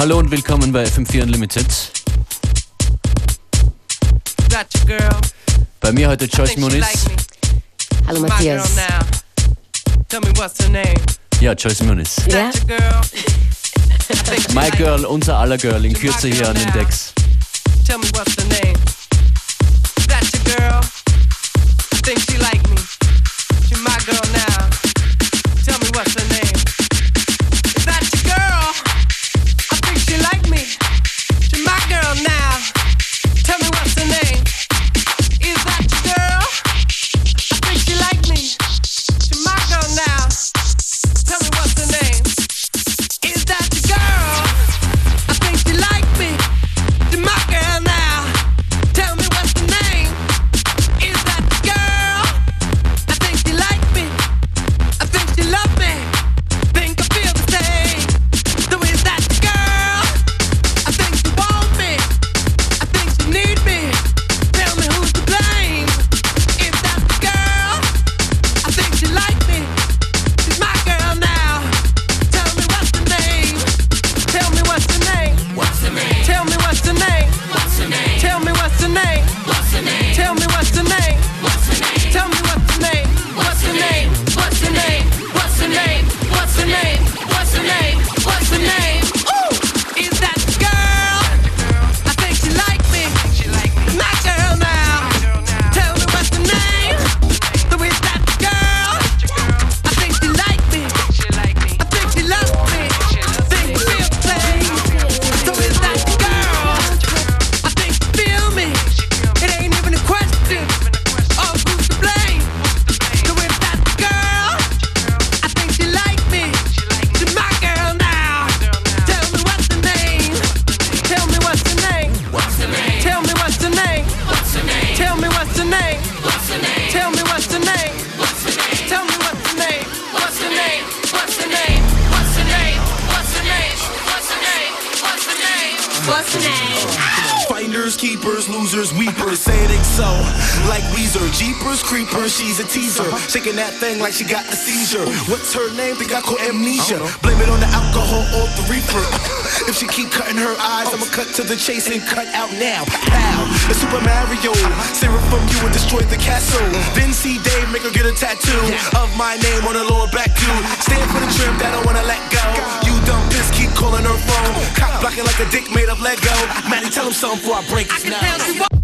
Hallo und willkommen bei FM4 Unlimited. Bei mir heute Joyce Muniz. Hallo Matthias. Ja, Joyce Muniz. Ja? My Girl, unser aller Girl, in Kürze hier an den Decks. Tell me what's the name. Is that your girl? I think she like me. Shaking that thing like she got a seizure. What's her name? Think I call amnesia. Blame it on the alcohol or the reefer. if she keep cutting her eyes, I'ma cut to the chase and cut out now. Pow! It's Super Mario. Sarah from you and destroy the castle. Then see Dave make her get a tattoo of my name on her lower back, dude. Stand for the trim that I wanna let go. You dumb piss, keep calling her phone. Cock blocking like a dick made of Lego. Maddie, tell him something before I break I this now.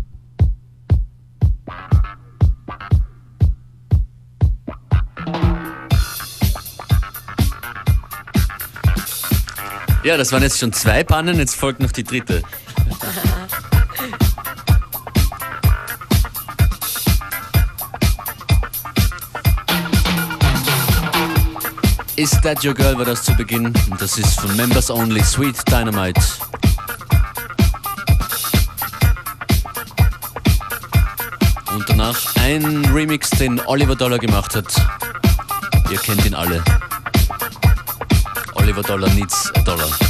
Ja, das waren jetzt schon zwei Pannen, jetzt folgt noch die dritte. Is That Your Girl war das zu Beginn und das ist von Members Only Sweet Dynamite. Und danach ein Remix, den Oliver Dollar gemacht hat. Ihr kennt ihn alle. Dollar needs a dollar.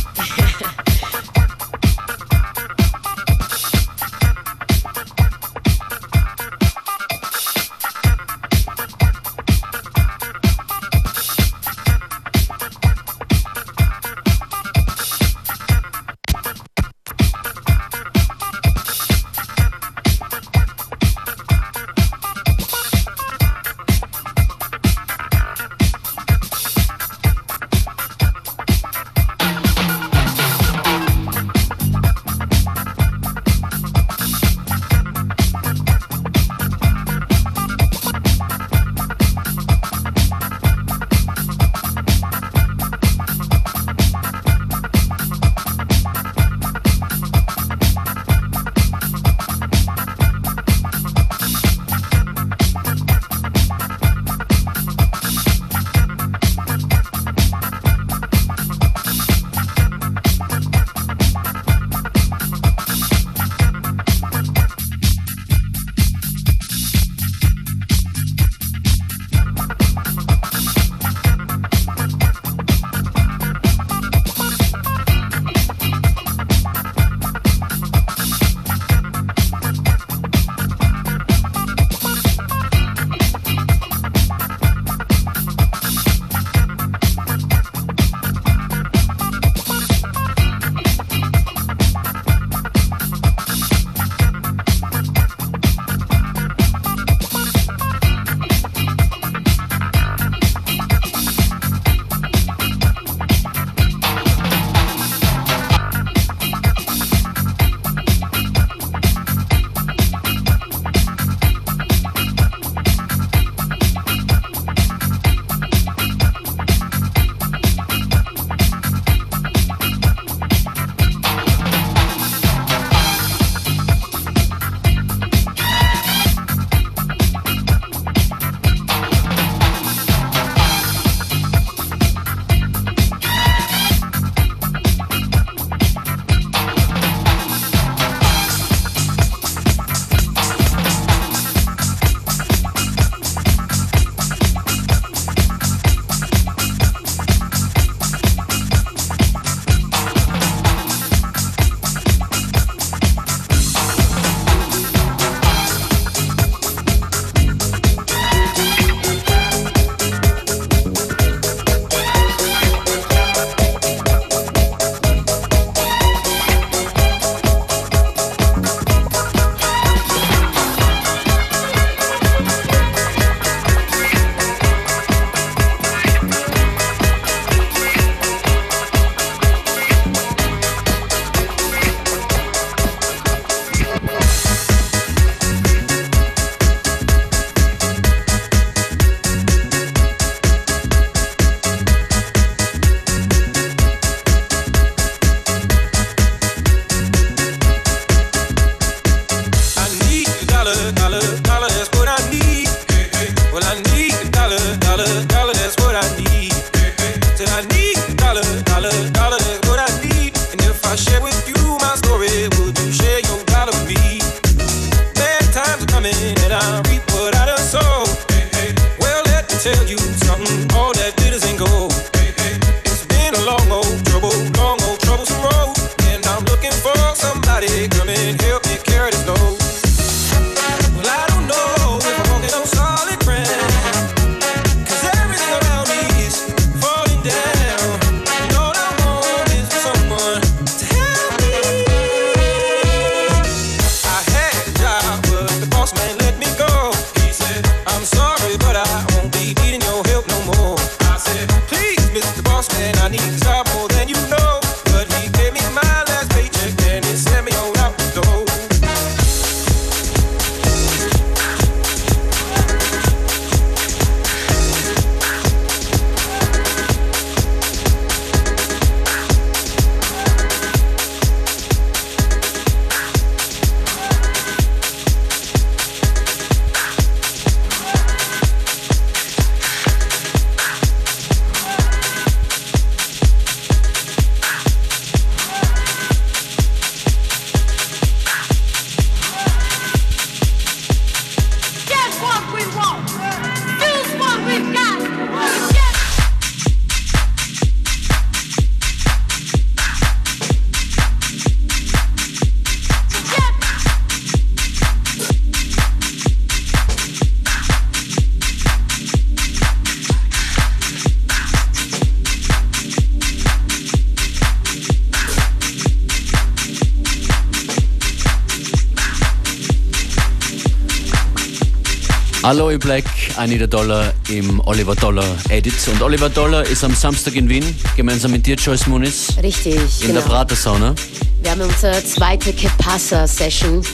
Aloe Black, Anita Dollar im Oliver Dollar Edit. Und Oliver Dollar ist am Samstag in Wien, gemeinsam mit dir, Joyce Muniz. Richtig, In genau. der Prater-Sauna. Wir haben unsere zweite Kepassa-Session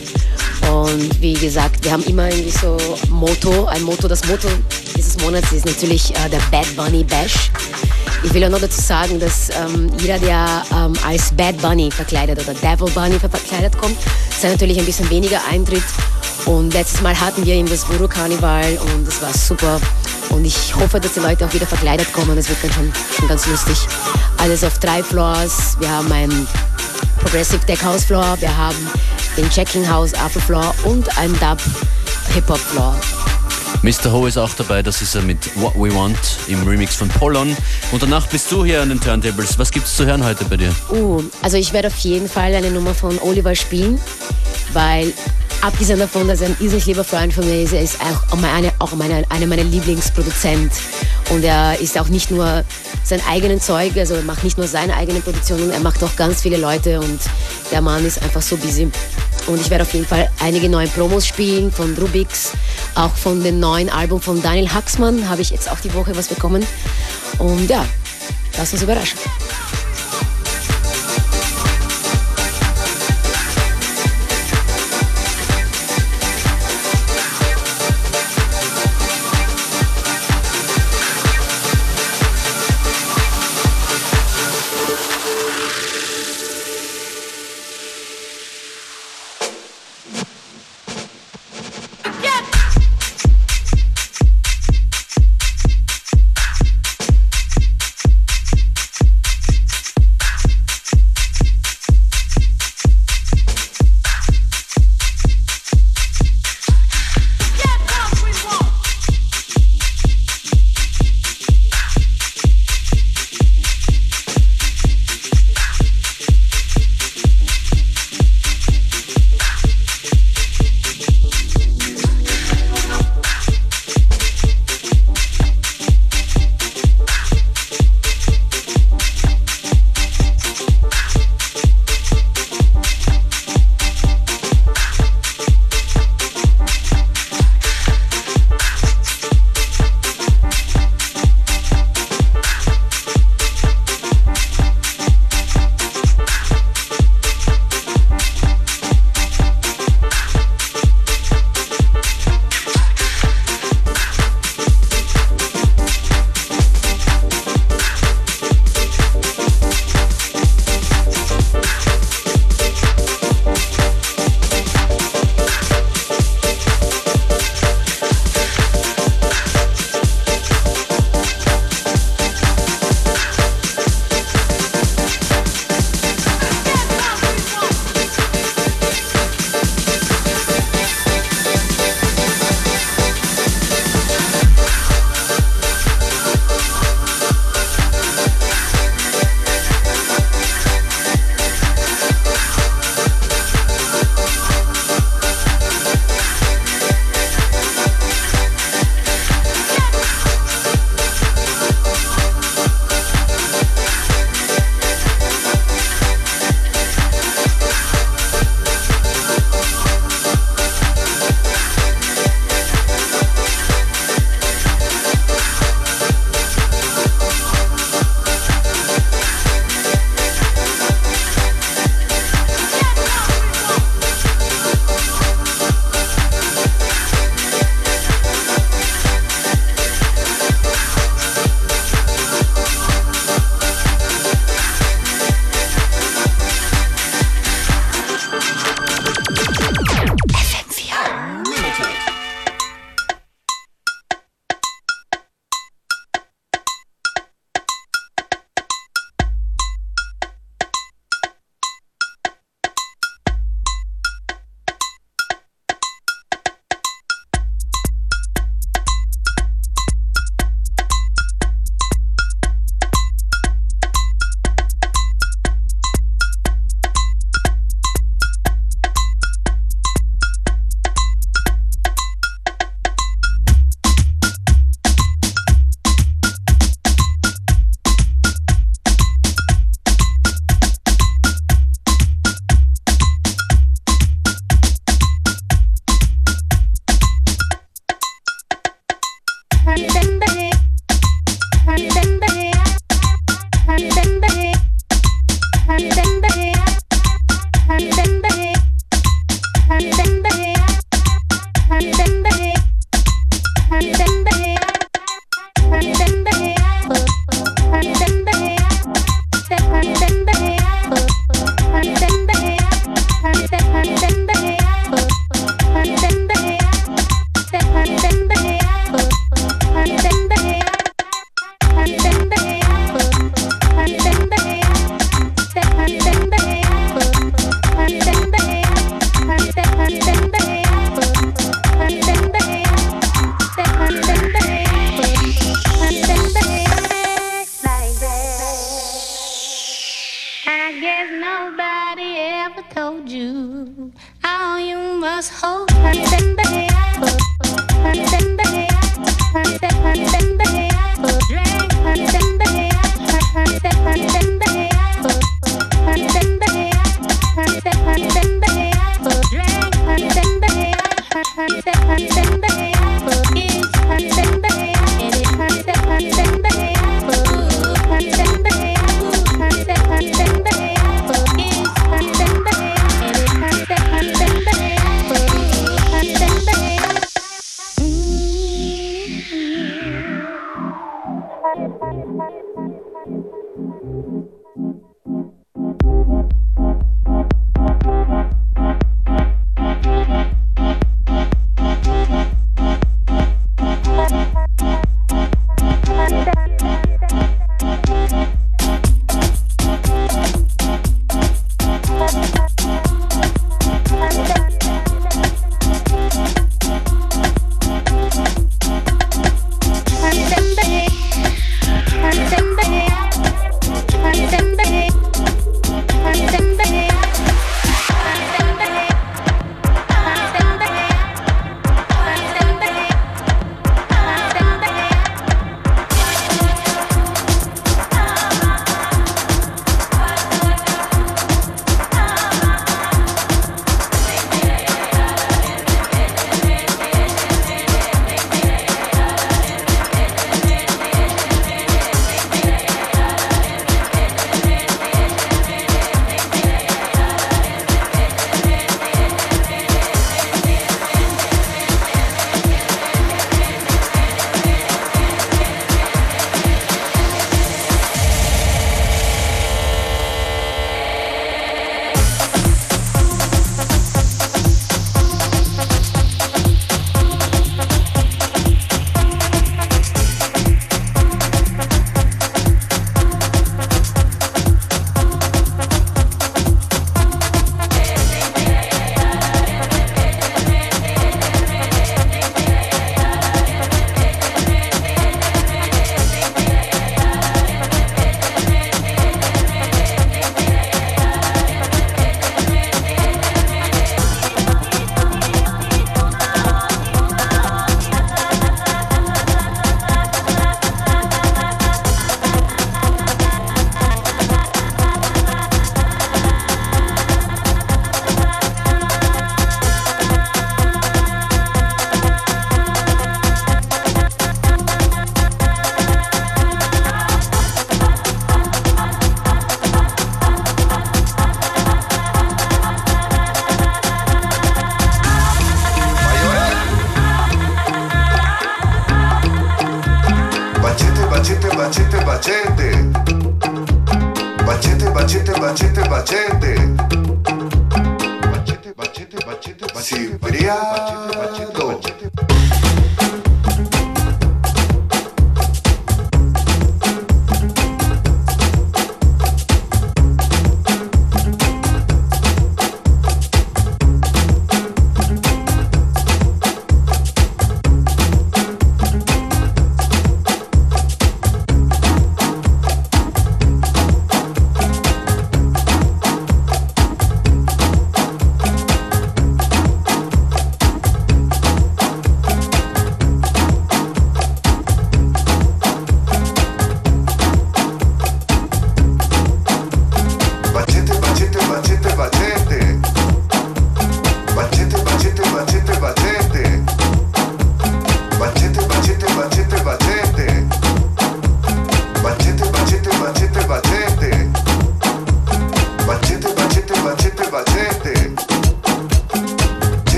und wie gesagt, wir haben immer irgendwie so Motto, ein Motto. Das Motto dieses Monats ist natürlich äh, der Bad Bunny Bash. Ich will auch noch dazu sagen, dass ähm, jeder, der ähm, als Bad Bunny verkleidet oder Devil Bunny verkleidet kommt, zahlt natürlich ein bisschen weniger Eintritt. Und letztes Mal hatten wir eben das Voodoo Karneval und das war super. Und ich hoffe, dass die Leute auch wieder verkleidet kommen. Das wird dann schon, schon ganz lustig. Alles auf drei Floors. Wir haben ein Progressive Tech House Floor, wir haben den Checking House Upper Floor und ein Dub Hip Hop Floor. Mr. Ho ist auch dabei, das ist er mit What We Want im Remix von Pollon. Und danach bist du hier an den Turntables. Was gibt's zu hören heute bei dir? Uh, also ich werde auf jeden Fall eine Nummer von Oliver spielen, weil abgesehen davon, dass er ein irrsinnig lieber Freund von mir ist, er ist auch meine, auch meine, einer meiner Lieblingsproduzent. Und er ist auch nicht nur sein eigenen Zeug, also er macht nicht nur seine eigenen Produktionen, er macht auch ganz viele Leute und der Mann ist einfach so busy. Und ich werde auf jeden Fall einige neue Promos spielen von Rubix, auch von dem neuen Album von Daniel Haxmann habe ich jetzt auch die Woche was bekommen. Und ja, lass uns überraschen.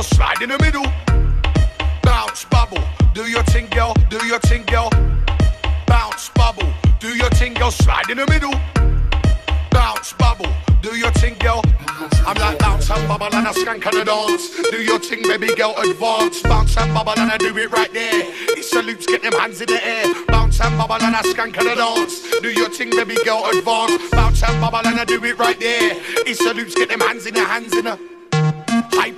Girl, slide in the middle. Bounce, bubble. Do your thing, girl. Do your thing, girl. Bounce, bubble. Do your thing, girl, slide in the middle. Bounce, bubble. Do your thing, girl. I'm like bounce and bubble and a skank and a dance. Do your thing, baby girl, advance. Bounce and bubble and I do it right there. It's a loops, get them hands in the air. Bounce and bubble and a skank and a dance. Do your thing, baby girl, advance. Bounce and bubble and I do it right there. It's a loops, get them hands in the hands in the.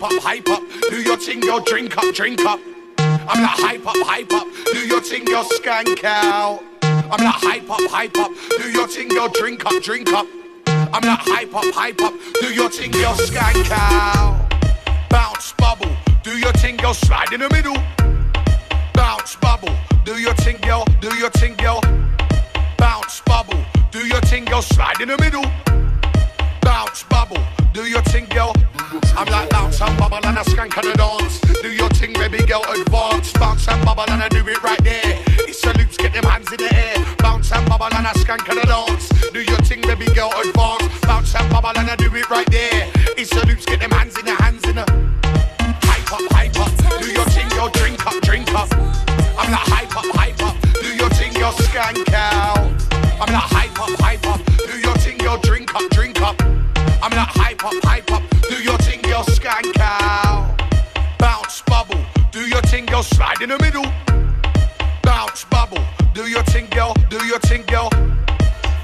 Hype up, hype up. Do your thing, girl, drink up, drink up. I'm like hype up, hype up. Do your thing, girl, skank out. I'm like hype up, hype up. Do your thing, girl, drink up, drink up. I'm like hype up, hype up. Do your thing, girl, skank out. Bounce, bubble. Do your thing, girl, slide in the middle. Bounce, bubble. Do your thing, girl. Do your thing, girl. Bounce, bubble. Do your thing, girl, slide in the middle. Bounce, bubble. Do your thing, girl. I'm like bounce and bubble and a skank and a dance. Do your thing, baby girl, advance. Bounce and bubble and I do it right there. It's a loops, get them hands in the air. Bounce and bubble and a skank and a dance. Do your thing, baby girl, advance. Bounce and bubble and I do it right there. It's a loops, get them hands in the hands in the. Hype up, hype up. Do your thing, girl, drink up, drink up. I'm like hype up, hype up. Do your thing, girl, skank out. I'm like hype up, hype up. Do your thing, girl, drink up, I'm like hype up, hype up. Do your thing, girl, skank out. Bounce, bubble. Do your thing, girl, slide in the middle. Bounce, bubble. Do your thing, girl. Do your thing, girl.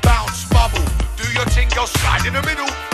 Bounce, bubble. Do your thing, girl, slide in the middle.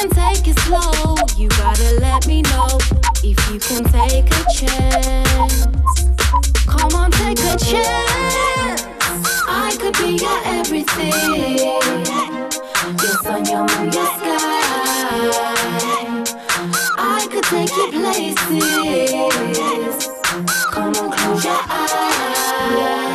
can take it slow, you gotta let me know if you can take a chance. Come on, take a chance. I could be your everything. Your sun, your moon, your sky. I could take you places. Come on, close your eyes.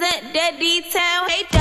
that detail. town. Hey,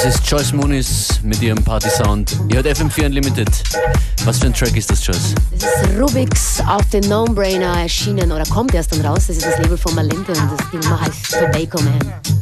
Das ist Joyce Muniz mit ihrem Party-Sound. Ihr hört FM4 Unlimited. Was für ein Track ist das, Joyce? Das ist Rubix auf den No-Brainer erschienen oder kommt erst dann raus. Das ist das Label von Malinte und das Ding heißt Tobacco Man.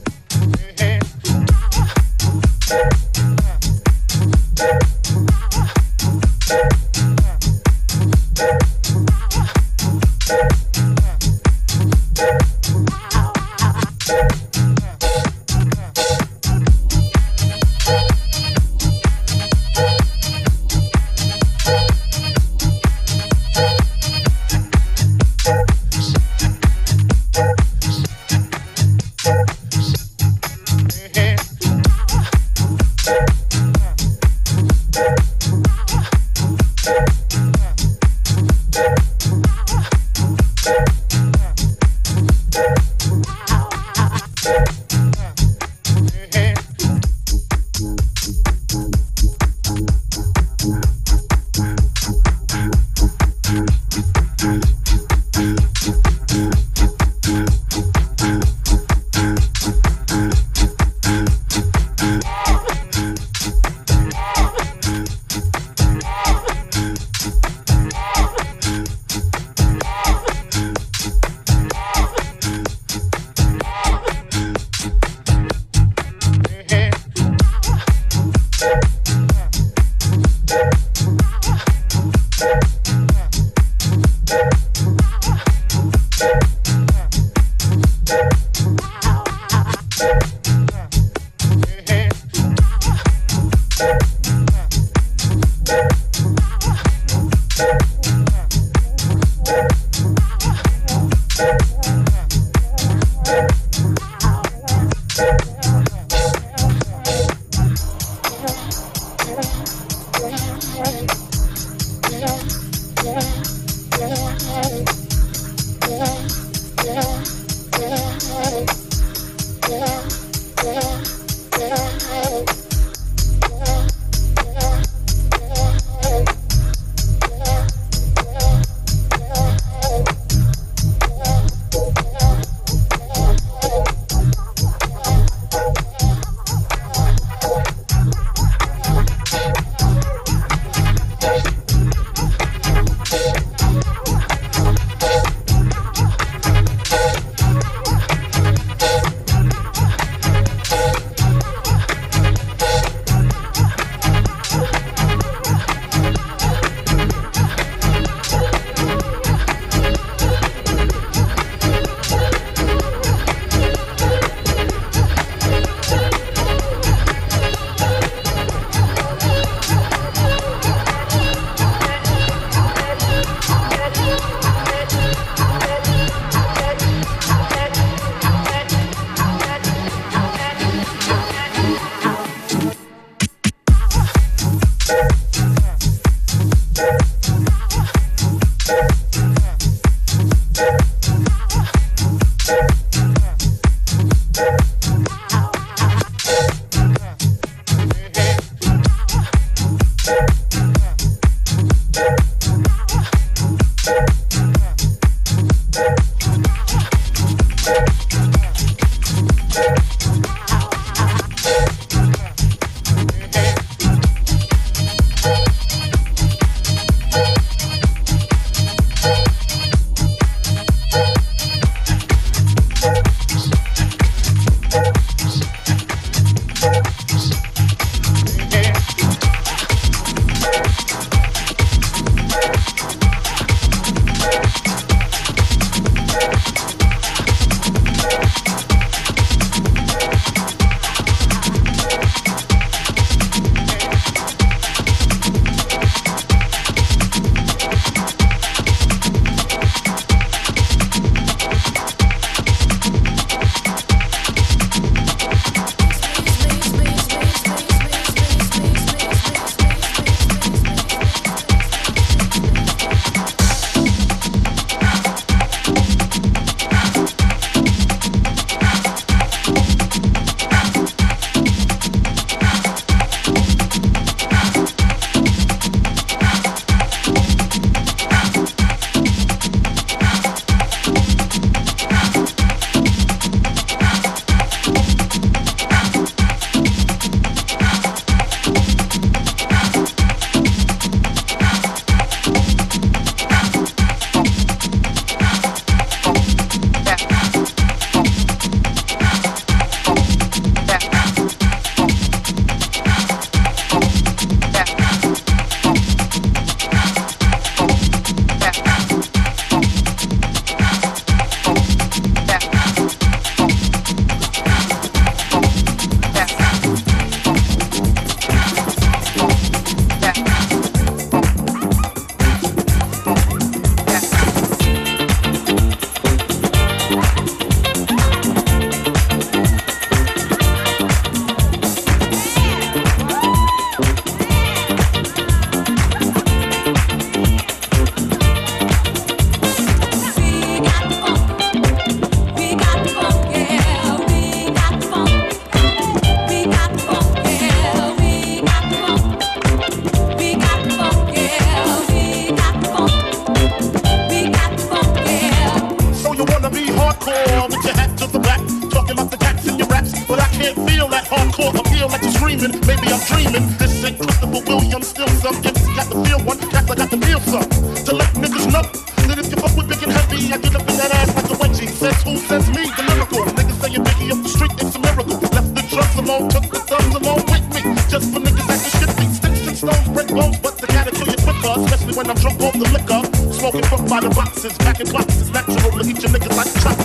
One shot.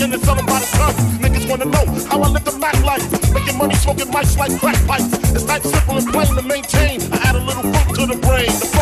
smoking and selling by the tons. Niggas wanna know how I live the Mac life. Making money smoking mics like crack pipes. It's that simple and plain to maintain. I add a little fruit to the brain. The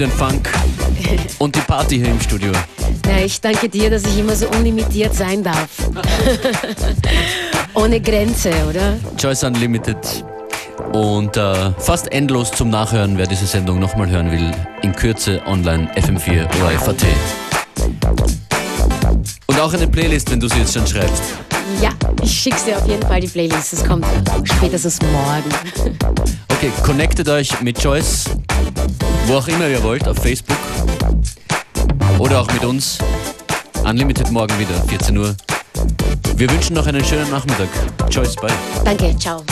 den Funk und die Party hier im Studio. Ja, ich danke dir, dass ich immer so unlimitiert sein darf. Ohne Grenze, oder? Choice Unlimited. Und äh, fast endlos zum Nachhören, wer diese Sendung nochmal hören will, in Kürze online FM4 ORFAT. Und auch eine Playlist, wenn du sie jetzt schon schreibst. Ja, ich schick's dir auf jeden Fall die Playlist. Es kommt spätestens morgen. Okay, connectet euch mit Joyce wo auch immer ihr wollt, auf Facebook oder auch mit uns. Unlimited morgen wieder, 14 Uhr. Wir wünschen noch einen schönen Nachmittag. Tschüss, bye. Danke, ciao.